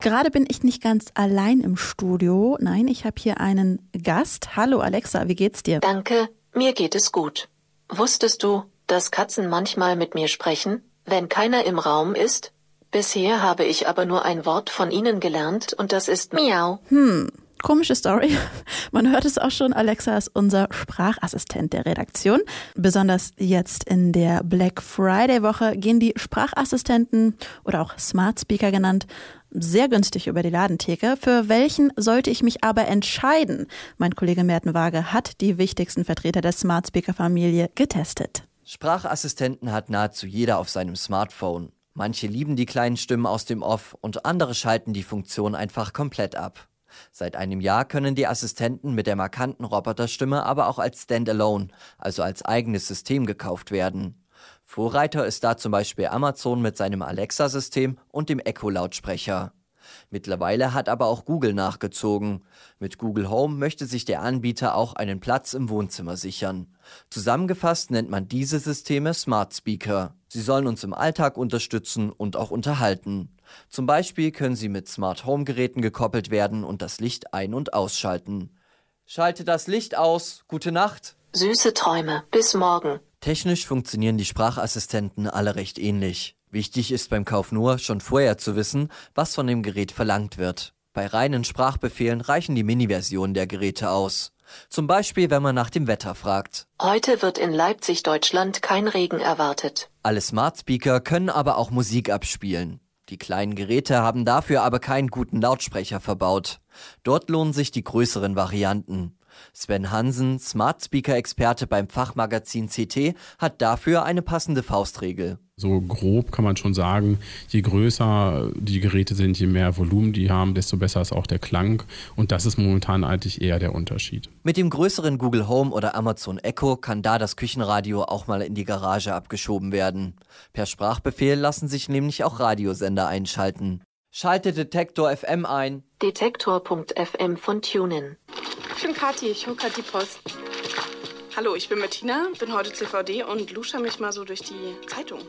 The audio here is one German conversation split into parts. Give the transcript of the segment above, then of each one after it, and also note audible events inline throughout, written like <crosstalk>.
Gerade bin ich nicht ganz allein im Studio. Nein, ich habe hier einen Gast. Hallo Alexa, wie geht's dir? Danke, mir geht es gut. Wusstest du, dass Katzen manchmal mit mir sprechen, wenn keiner im Raum ist? Bisher habe ich aber nur ein Wort von ihnen gelernt und das ist Miau. Hm, komische Story. <laughs> Man hört es auch schon, Alexa ist unser Sprachassistent der Redaktion. Besonders jetzt in der Black Friday Woche gehen die Sprachassistenten oder auch Smart Speaker genannt sehr günstig über die Ladentheke. Für welchen sollte ich mich aber entscheiden? Mein Kollege Merten Waage hat die wichtigsten Vertreter der Smart Speaker Familie getestet. Sprachassistenten hat nahezu jeder auf seinem Smartphone. Manche lieben die kleinen Stimmen aus dem Off und andere schalten die Funktion einfach komplett ab. Seit einem Jahr können die Assistenten mit der markanten Roboterstimme aber auch als Standalone, also als eigenes System gekauft werden. Vorreiter ist da zum Beispiel Amazon mit seinem Alexa-System und dem Echo-Lautsprecher. Mittlerweile hat aber auch Google nachgezogen. Mit Google Home möchte sich der Anbieter auch einen Platz im Wohnzimmer sichern. Zusammengefasst nennt man diese Systeme Smart Speaker. Sie sollen uns im Alltag unterstützen und auch unterhalten. Zum Beispiel können sie mit Smart Home Geräten gekoppelt werden und das Licht ein- und ausschalten. Schalte das Licht aus. Gute Nacht. Süße Träume. Bis morgen. Technisch funktionieren die Sprachassistenten alle recht ähnlich. Wichtig ist beim Kauf nur, schon vorher zu wissen, was von dem Gerät verlangt wird. Bei reinen Sprachbefehlen reichen die Mini-Versionen der Geräte aus. Zum Beispiel, wenn man nach dem Wetter fragt. Heute wird in Leipzig, Deutschland kein Regen erwartet. Alle Smart Speaker können aber auch Musik abspielen. Die kleinen Geräte haben dafür aber keinen guten Lautsprecher verbaut. Dort lohnen sich die größeren Varianten. Sven Hansen, Smart Speaker Experte beim Fachmagazin CT, hat dafür eine passende Faustregel. So grob kann man schon sagen, je größer die Geräte sind, je mehr Volumen die haben, desto besser ist auch der Klang. Und das ist momentan eigentlich eher der Unterschied. Mit dem größeren Google Home oder Amazon Echo kann da das Küchenradio auch mal in die Garage abgeschoben werden. Per Sprachbefehl lassen sich nämlich auch Radiosender einschalten. Schalte Detektor FM ein. Detektor.fm von TuneIn. Ich bin Kathi, ich hole gerade die Post. Hallo, ich bin Bettina, bin heute CVD und lusche mich mal so durch die Zeitung.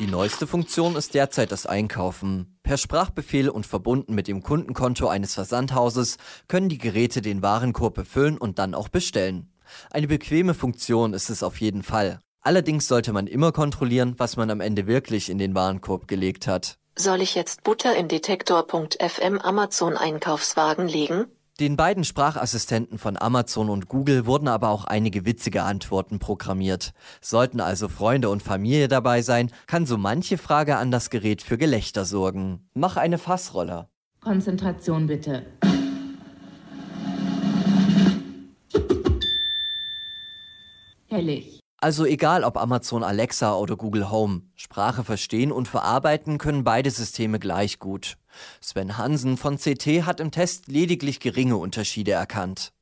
Die neueste Funktion ist derzeit das Einkaufen. Per Sprachbefehl und verbunden mit dem Kundenkonto eines Versandhauses können die Geräte den Warenkorb befüllen und dann auch bestellen. Eine bequeme Funktion ist es auf jeden Fall. Allerdings sollte man immer kontrollieren, was man am Ende wirklich in den Warenkorb gelegt hat. Soll ich jetzt Butter in Detektor.fm Amazon Einkaufswagen legen? Den beiden Sprachassistenten von Amazon und Google wurden aber auch einige witzige Antworten programmiert. Sollten also Freunde und Familie dabei sein, kann so manche Frage an das Gerät für Gelächter sorgen. Mach eine Fassroller. Konzentration bitte. Hellig. Also egal ob Amazon Alexa oder Google Home, Sprache verstehen und verarbeiten können beide Systeme gleich gut. Sven Hansen von CT hat im Test lediglich geringe Unterschiede erkannt.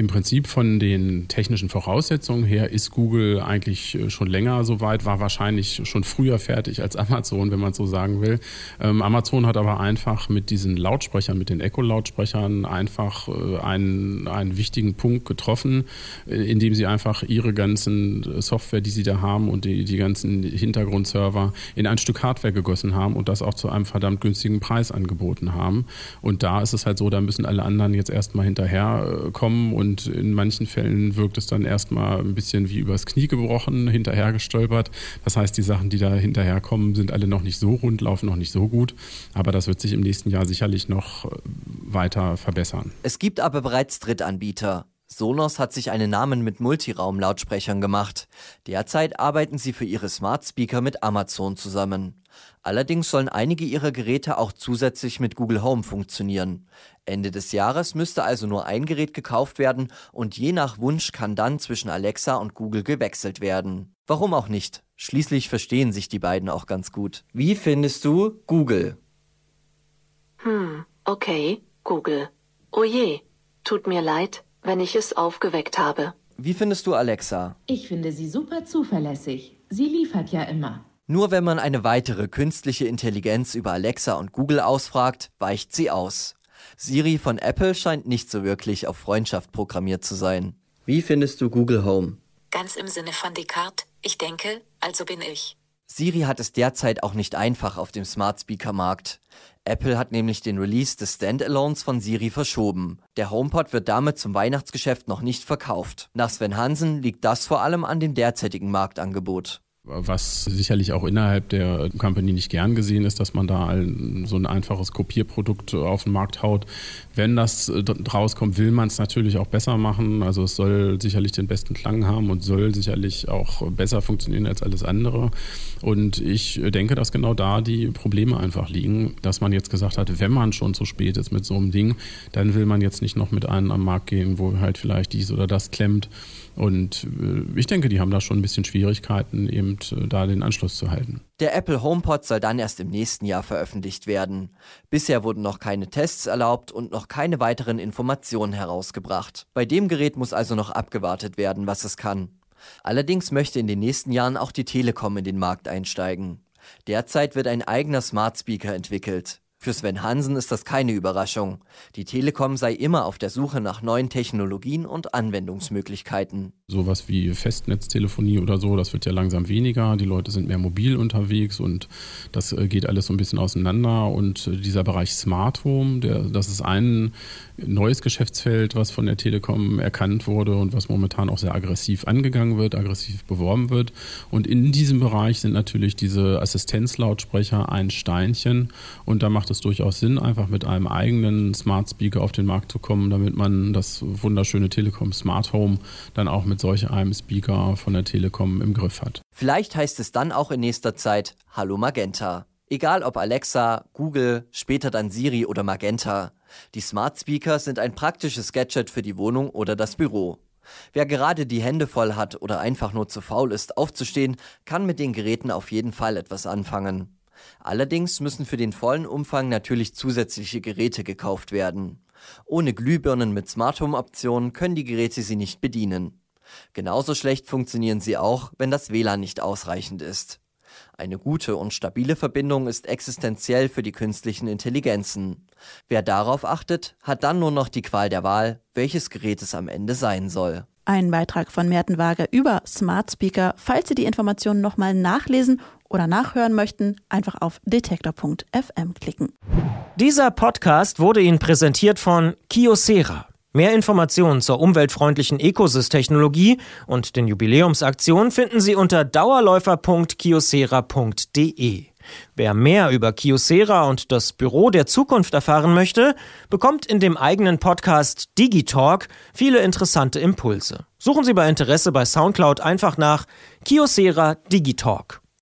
Im Prinzip von den technischen Voraussetzungen her ist Google eigentlich äh, schon länger soweit, war wahrscheinlich schon früher fertig als Amazon, wenn man so sagen will. Ähm, Amazon hat aber einfach mit diesen Lautsprechern, mit den Echo-Lautsprechern einfach äh, einen, einen wichtigen Punkt getroffen, äh, indem sie einfach ihre ganzen Software, die sie da haben und die, die ganzen Hintergrundserver in ein Stück Hardware gegossen haben und das auch zu einem verdammt günstigen Preis angeboten haben. Und da ist es halt so, da müssen alle anderen jetzt erstmal hinterherkommen und und in manchen Fällen wirkt es dann erstmal ein bisschen wie übers Knie gebrochen, hinterher gestolpert. Das heißt, die Sachen, die da hinterherkommen, sind alle noch nicht so rund, laufen noch nicht so gut. Aber das wird sich im nächsten Jahr sicherlich noch weiter verbessern. Es gibt aber bereits Drittanbieter. Sonos hat sich einen Namen mit Multiraum-Lautsprechern gemacht. Derzeit arbeiten sie für ihre Smart Speaker mit Amazon zusammen. Allerdings sollen einige ihrer Geräte auch zusätzlich mit Google Home funktionieren. Ende des Jahres müsste also nur ein Gerät gekauft werden und je nach Wunsch kann dann zwischen Alexa und Google gewechselt werden. Warum auch nicht? Schließlich verstehen sich die beiden auch ganz gut. Wie findest du Google? Hm, okay, Google. Oh je, tut mir leid, wenn ich es aufgeweckt habe. Wie findest du Alexa? Ich finde sie super zuverlässig. Sie liefert ja immer. Nur wenn man eine weitere künstliche Intelligenz über Alexa und Google ausfragt, weicht sie aus. Siri von Apple scheint nicht so wirklich auf Freundschaft programmiert zu sein. Wie findest du Google Home? Ganz im Sinne von Descartes, ich denke, also bin ich. Siri hat es derzeit auch nicht einfach auf dem Smart Speaker Markt. Apple hat nämlich den Release des Standalones von Siri verschoben. Der HomePod wird damit zum Weihnachtsgeschäft noch nicht verkauft. Nach Sven Hansen liegt das vor allem an dem derzeitigen Marktangebot. Was sicherlich auch innerhalb der Company nicht gern gesehen ist, dass man da ein, so ein einfaches Kopierprodukt auf den Markt haut. Wenn das rauskommt, will man es natürlich auch besser machen. Also es soll sicherlich den besten Klang haben und soll sicherlich auch besser funktionieren als alles andere. Und ich denke, dass genau da die Probleme einfach liegen, dass man jetzt gesagt hat, wenn man schon zu spät ist mit so einem Ding, dann will man jetzt nicht noch mit einem am Markt gehen, wo halt vielleicht dies oder das klemmt. Und äh, ich denke, die haben da schon ein bisschen Schwierigkeiten, eben äh, da den Anschluss zu halten. Der Apple HomePod soll dann erst im nächsten Jahr veröffentlicht werden. Bisher wurden noch keine Tests erlaubt und noch keine weiteren Informationen herausgebracht. Bei dem Gerät muss also noch abgewartet werden, was es kann. Allerdings möchte in den nächsten Jahren auch die Telekom in den Markt einsteigen. Derzeit wird ein eigener Smart Speaker entwickelt. Für Sven Hansen ist das keine Überraschung. Die Telekom sei immer auf der Suche nach neuen Technologien und Anwendungsmöglichkeiten. Sowas wie Festnetztelefonie oder so, das wird ja langsam weniger. Die Leute sind mehr mobil unterwegs und das äh, geht alles so ein bisschen auseinander. Und äh, dieser Bereich Smart Home, der, das ist ein neues Geschäftsfeld, was von der Telekom erkannt wurde und was momentan auch sehr aggressiv angegangen wird, aggressiv beworben wird. Und in diesem Bereich sind natürlich diese Assistenzlautsprecher ein Steinchen und da macht es durchaus Sinn, einfach mit einem eigenen Smart Speaker auf den Markt zu kommen, damit man das wunderschöne Telekom Smart Home dann auch mit solch einem Speaker von der Telekom im Griff hat. Vielleicht heißt es dann auch in nächster Zeit Hallo Magenta. Egal ob Alexa, Google, später dann Siri oder Magenta. Die Smart Speaker sind ein praktisches Gadget für die Wohnung oder das Büro. Wer gerade die Hände voll hat oder einfach nur zu faul ist, aufzustehen, kann mit den Geräten auf jeden Fall etwas anfangen. Allerdings müssen für den vollen Umfang natürlich zusätzliche Geräte gekauft werden. Ohne Glühbirnen mit Smart Home Optionen können die Geräte sie nicht bedienen. Genauso schlecht funktionieren sie auch, wenn das WLAN nicht ausreichend ist. Eine gute und stabile Verbindung ist existenziell für die künstlichen Intelligenzen. Wer darauf achtet, hat dann nur noch die Qual der Wahl, welches Gerät es am Ende sein soll. Ein Beitrag von Merten Wager über Smart Speaker. Falls Sie die Informationen nochmal nachlesen oder nachhören möchten, einfach auf detektor.fm klicken. Dieser Podcast wurde Ihnen präsentiert von Kiosera. Mehr Informationen zur umweltfreundlichen Ecosys-Technologie und den Jubiläumsaktionen finden Sie unter dauerläufer.kiosera.de. Wer mehr über Kiosera und das Büro der Zukunft erfahren möchte, bekommt in dem eigenen Podcast Digitalk viele interessante Impulse. Suchen Sie bei Interesse bei Soundcloud einfach nach Kiosera Digitalk.